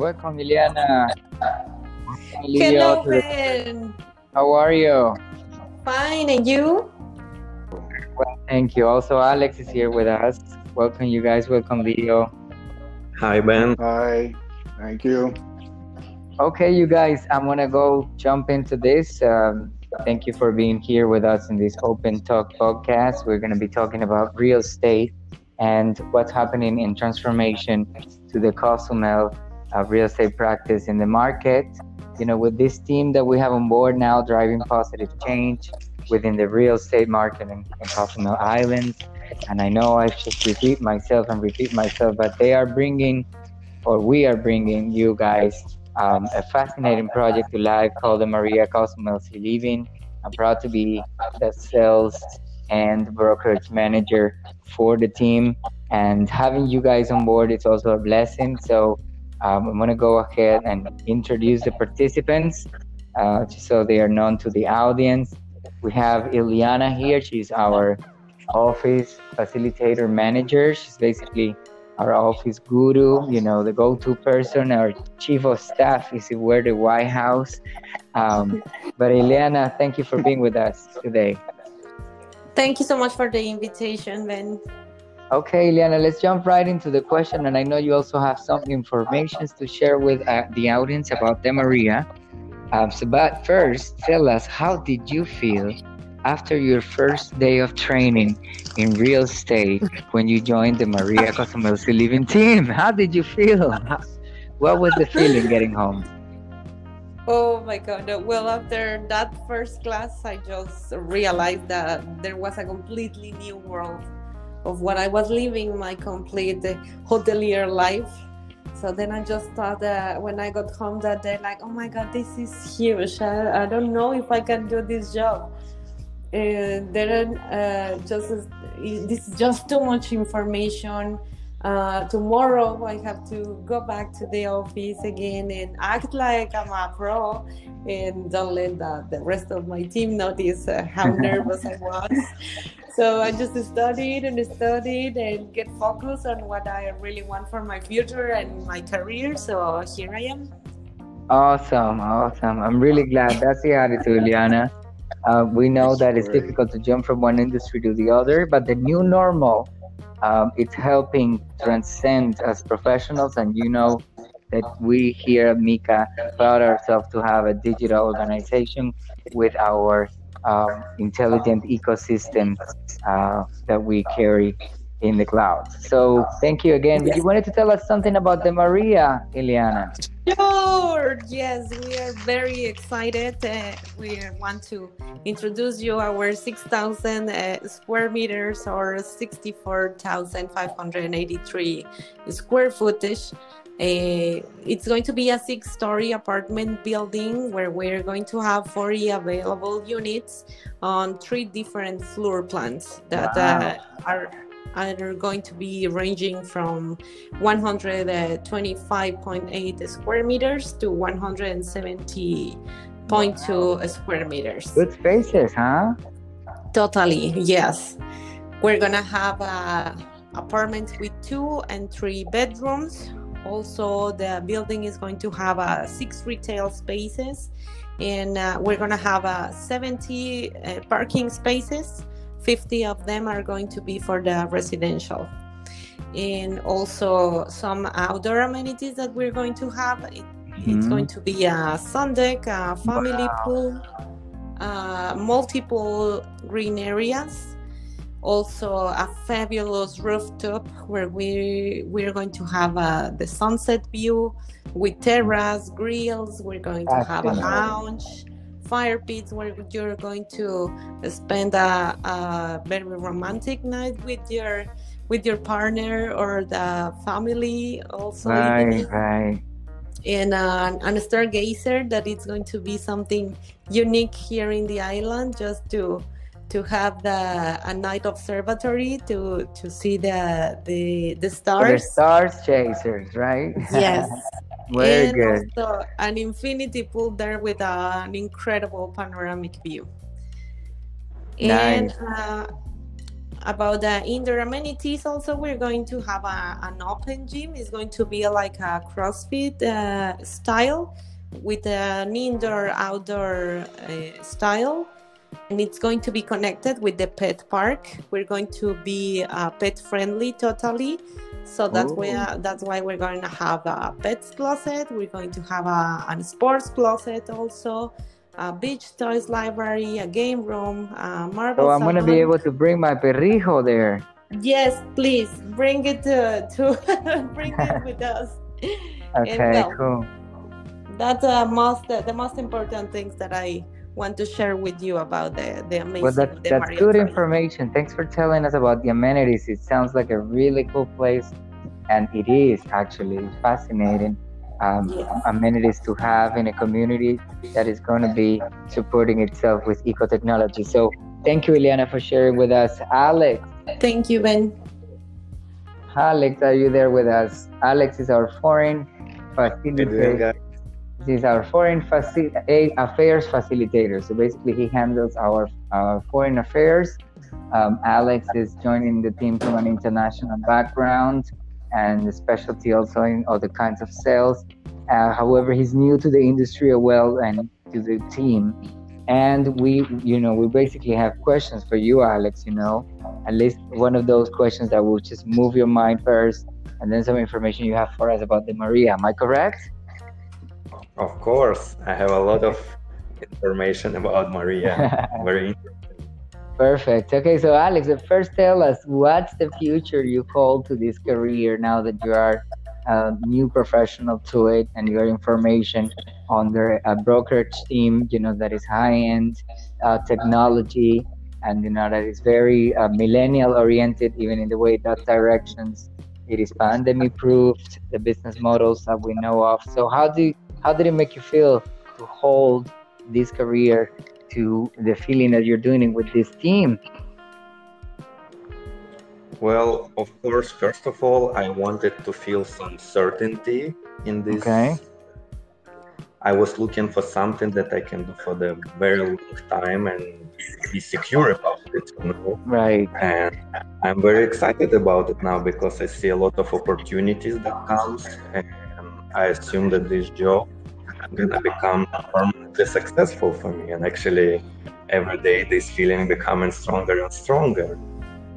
Welcome, Liliana. Hello, Ben. How are you? Fine, and you? Well, thank you. Also, Alex is here with us. Welcome, you guys. Welcome, Leo. Hi, Ben. Hi, thank you. Okay, you guys, I'm gonna go jump into this. Um, thank you for being here with us in this Open Talk podcast. We're gonna be talking about real estate and what's happening in transformation to the Cozumel uh, real estate practice in the market. You know, with this team that we have on board now, driving positive change within the real estate market in, in Cozumel Islands. And I know I just repeat myself and repeat myself, but they are bringing, or we are bringing you guys um, a fascinating project to life called the Maria Cozumel Sea Living. I'm proud to be the sales and brokerage manager for the team. And having you guys on board is also a blessing. So um, I'm going to go ahead and introduce the participants uh, so they are known to the audience. We have Ileana here. She's our office facilitator manager. She's basically our office guru, you know, the go-to person. Our chief of staff is we're the White House. Um, but Ileana, thank you for being with us today. Thank you so much for the invitation, Ben. Okay, Ileana, let's jump right into the question. And I know you also have some information to share with uh, the audience about the Maria. Um, so, but first, tell us, how did you feel after your first day of training in real estate when you joined the Maria Cozumel Sea Living team? How did you feel? What was the feeling getting home? Oh my God. Well, after that first class, I just realized that there was a completely new world of what I was living my complete hotelier life. So then I just thought that when I got home that day, like, oh my God, this is huge. I, I don't know if I can do this job. And then uh, just this is just too much information. Uh, tomorrow I have to go back to the office again and act like I'm a pro and don't let the, the rest of my team notice uh, how nervous I was. So I just studied and studied and get focused on what I really want for my future and my career. So here I am. Awesome, awesome. I'm really glad. That's the attitude, Liana. Uh, we know that it's difficult to jump from one industry to the other, but the new normal, um, it's helping transcend as professionals. And you know that we here at Mika proud ourselves to have a digital organization with our um, intelligent ecosystem uh, that we carry in the cloud. So thank you again. You wanted to tell us something about the Maria, Ileana. Sure. Yes, we are very excited. Uh, we want to introduce you our 6,000 uh, square meters or 64,583 square footage uh, it's going to be a six story apartment building where we're going to have 40 available units on three different floor plans that wow. uh, are are going to be ranging from 125.8 square meters to 170.2 square meters. Good spaces, huh? Totally, yes. We're gonna have uh, apartments with two and three bedrooms also, the building is going to have uh, six retail spaces, and uh, we're going to have uh, 70 uh, parking spaces. 50 of them are going to be for the residential. And also some outdoor amenities that we're going to have. It, mm-hmm. It's going to be a sun deck, a family wow. pool, uh, multiple green areas also a fabulous rooftop where we we're going to have uh, the sunset view with terrace grills we're going to have a lounge fire pits where you're going to spend a, a, very romantic night with your with your partner or the family also right right and uh, and a stargazer that it's going to be something unique here in the island just to to have the a night observatory to to see the the the stars. The stars chasers, right? Yes. Very and good. Also an infinity pool there with an incredible panoramic view. Nice. And uh, about the indoor amenities, also we're going to have a, an open gym. It's going to be like a CrossFit uh, style with an indoor-outdoor uh, style, and it's going to be connected with the pet park. We're going to be uh, pet-friendly totally. So that's why that's why we're going to have a pets closet. We're going to have a, a sports closet also a beach toys library, a game room, a marble. So I'm gonna be able to bring my perrijo there. Yes, please bring it to, to bring it with us. Okay, well, cool. That's uh, most the most important things that I want to share with you about the the amazing. Well, that, that's Maria good information. Thanks for telling us about the amenities. It sounds like a really cool place, and it is actually fascinating um, yeah. amenities to have in a community that is going to be supporting itself with eco technology. So thank you, Ileana, for sharing with us. Alex. Thank you, Ben. Alex, are you there with us? Alex is our foreign facilitator. He's our foreign faci- affairs facilitator. So basically, he handles our, our foreign affairs. Um, Alex is joining the team from an international background and the specialty also in other kinds of sales. Uh, however, he's new to the industry as well and to the team. And we, you know, we basically have questions for you, Alex. You know, at least one of those questions that will just move your mind first, and then some information you have for us about the Maria. Am I correct? Of course, I have a lot of information about Maria. Very interesting. Perfect. Okay, so Alex, first tell us what's the future you hold to this career now that you are a new professional to it and your information under a brokerage team, you know, that is high end uh, technology and, you know, that is very uh, millennial oriented, even in the way that directions. It is pandemic proofed, the business models that we know of. So, how do how did it make you feel to hold this career to the feeling that you're doing it with this team? Well, of course, first of all, I wanted to feel some certainty in this. Okay. I was looking for something that I can do for the very long time and be secure about it, you know? Right. And I'm very excited about it now because I see a lot of opportunities that comes, and I assume that this job gonna become permanently successful for me. And actually, every day this feeling becoming stronger and stronger.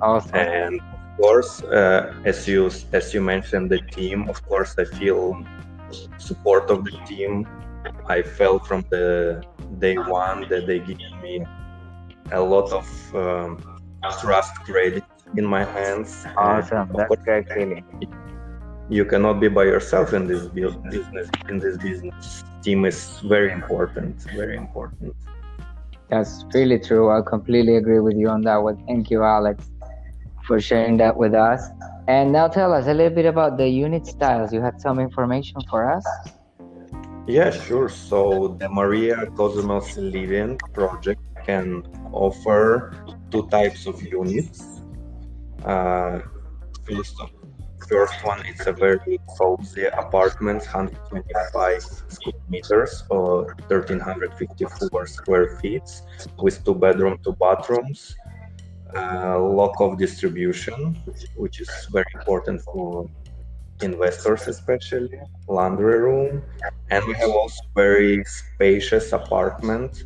Awesome. And of course, uh, as you as you mentioned, the team. Of course, I feel support of the team. I felt from the day one that they give me a lot of um, trust credit in my hands. Awesome. That's great feeling you cannot be by yourself in this business in this business. Team is very important very important. That's really true. I completely agree with you on that one. Thank you alex for sharing that with us. And now tell us a little bit about the unit styles. You had some information for us? Yeah sure. So the maria cosmos living project can offer two types of units. Uh, first first one it's a very cozy apartment 125 square meters or 1354 square feet with two bedroom two bathrooms uh, lock-off distribution which is very important for investors especially laundry room and we have also very spacious apartment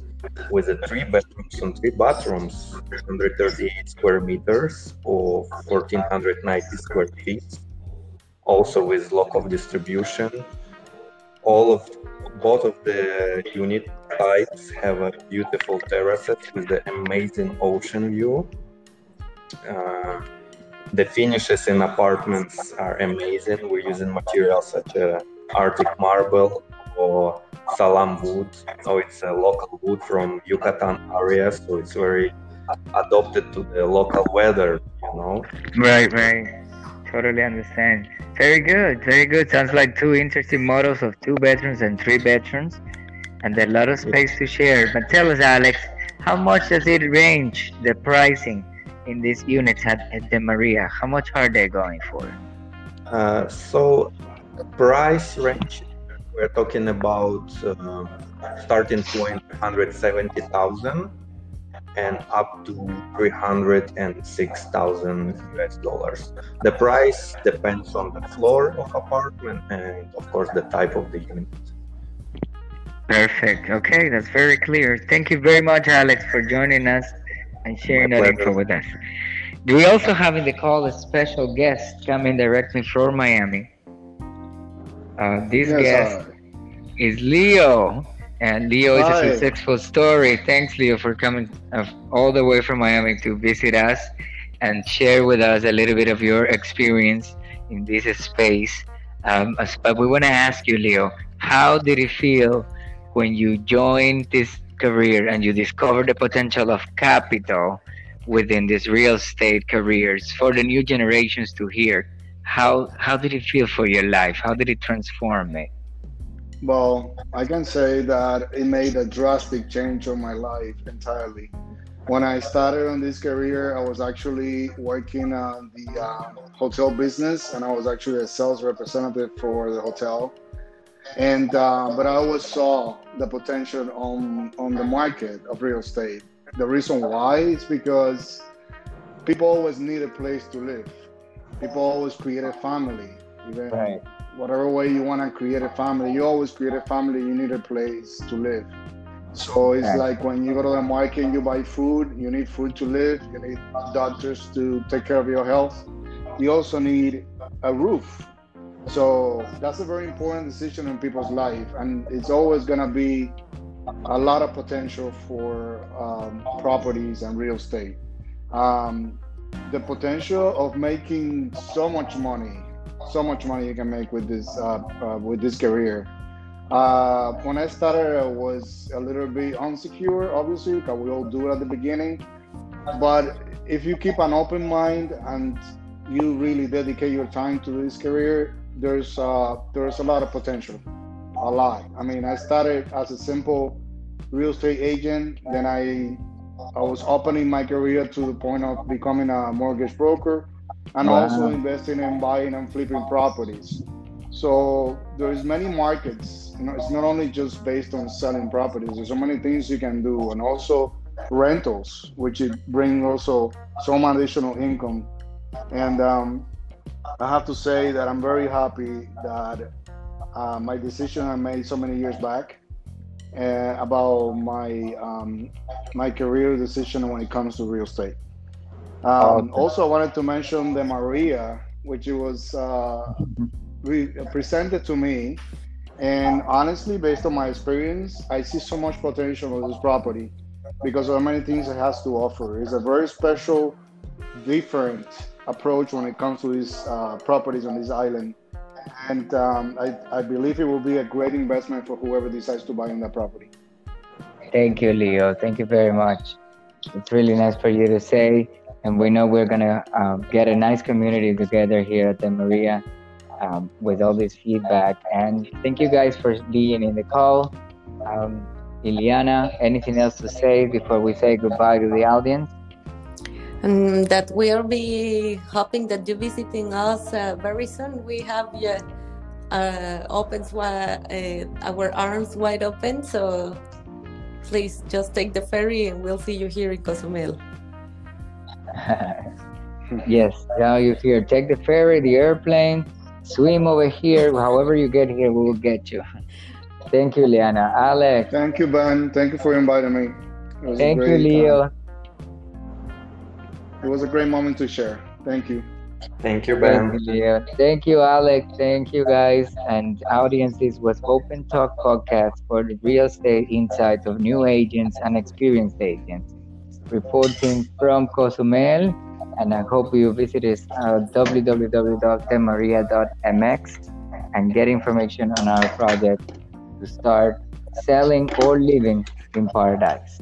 with three bedrooms and three bathrooms 138 square meters or 1490 square feet also with local distribution. All of both of the unit types have a beautiful terraces with the amazing ocean view. Uh, the finishes in apartments are amazing. We're using materials such as Arctic marble or tzalam wood. So it's a local wood from Yucatan area, so it's very adopted to the local weather, you know. Right, right totally understand. Very good, very good. Sounds like two interesting models of two bedrooms and three bedrooms, and a lot of space to share. But tell us, Alex, how much does it range the pricing in these units at, at the Maria? How much are they going for? Uh, so, price range we're talking about uh, starting point 170,000 and up to 306,000 US dollars. The price depends on the floor of apartment and of course the type of the unit. Perfect. Okay, that's very clear. Thank you very much, Alex, for joining us and sharing My that pleasure. info with us. Do we also have in the call a special guest coming directly from Miami? Uh, this Yes, guest uh, is Leo, and Leo is Hi. a successful story. Thanks, Leo, for coming uh, all the way from Miami to visit us and share with us a little bit of your experience in this space. Um, but we want to ask you, Leo, how did it feel when you joined this career and you discovered the potential of capital within these real estate careers for the new generations to hear? How how did it feel for your life? How did it transform it? Well, I can say that it made a drastic change on my life entirely. When I started on this career, I was actually working on the um, hotel business, and I was actually a sales representative for the hotel. And uh, but I always saw the potential on on the market of real estate. The reason why is because people always need a place to live. People always create a family. Even whatever way you want to create a family, you always create a family. You need a place to live. So it's Right. like when you go to the market and you buy food, you need food to live. You need doctors to take care of your health. You also need a roof. So that's a very important decision in people's life, and it's always gonna be a lot of potential for um, properties and real estate. Um, the potential of making so much money, so much money you can make with this uh, uh, with this career. Uh, when I started, I was a little bit unsecure, obviously, because we all do it at the beginning. But if you keep an open mind and you really dedicate your time to this career, there's uh, there's a lot of potential, a lot. I mean, I started as a simple real estate agent, then I I was opening my career to the point of becoming a mortgage broker, and Wow. also investing in buying and flipping properties. So there's many markets. You know, it's not only just based on selling properties. There's so many things you can do, and also rentals, which it bring also some additional income. And um, I have to say that I'm very happy that uh, my decision I made so many years back uh, about my um, my career decision when it comes to real estate. Um, Awesome. Also, I wanted to mention the Maria, which it was uh, re- presented to me, and honestly, based on my experience, I see so much potential of this property because of many things it has to offer. It's a very special, different approach when it comes to these uh, properties on this island. And um, I, I believe it will be a great investment for whoever decides to buy in that property. Thank you, Leo. Thank you very much. It's really nice for you to say, and we know we're gonna um, get a nice community together here at the Maria um, with all this feedback. And thank you guys for being in the call. Um, Iliana, anything else to say before we say goodbye to the audience? and that we'll be hoping that you're visiting us uh, very soon. We have yeah, uh, opens uh, our arms wide open, so please just take the ferry and we'll see you here in Cozumel. yes, now you're here. Take the ferry, the airplane, swim over here. However you get here, we will get you. Thank you, Liana. Alex, Thank you, Ben. Thank you for inviting me. It was a thank you, great, Leo. it was a great moment to share. Thank you. Thank you, Ben. Thank you, Leo. Thank you, Alex. Thank you, guys. And audience, this was Open Talk Podcast for the real estate insights of new agents and experienced agents. Reporting from Cozumel. And I hope you visit us at www.temaria.mx and get information on our project to start selling or living in paradise.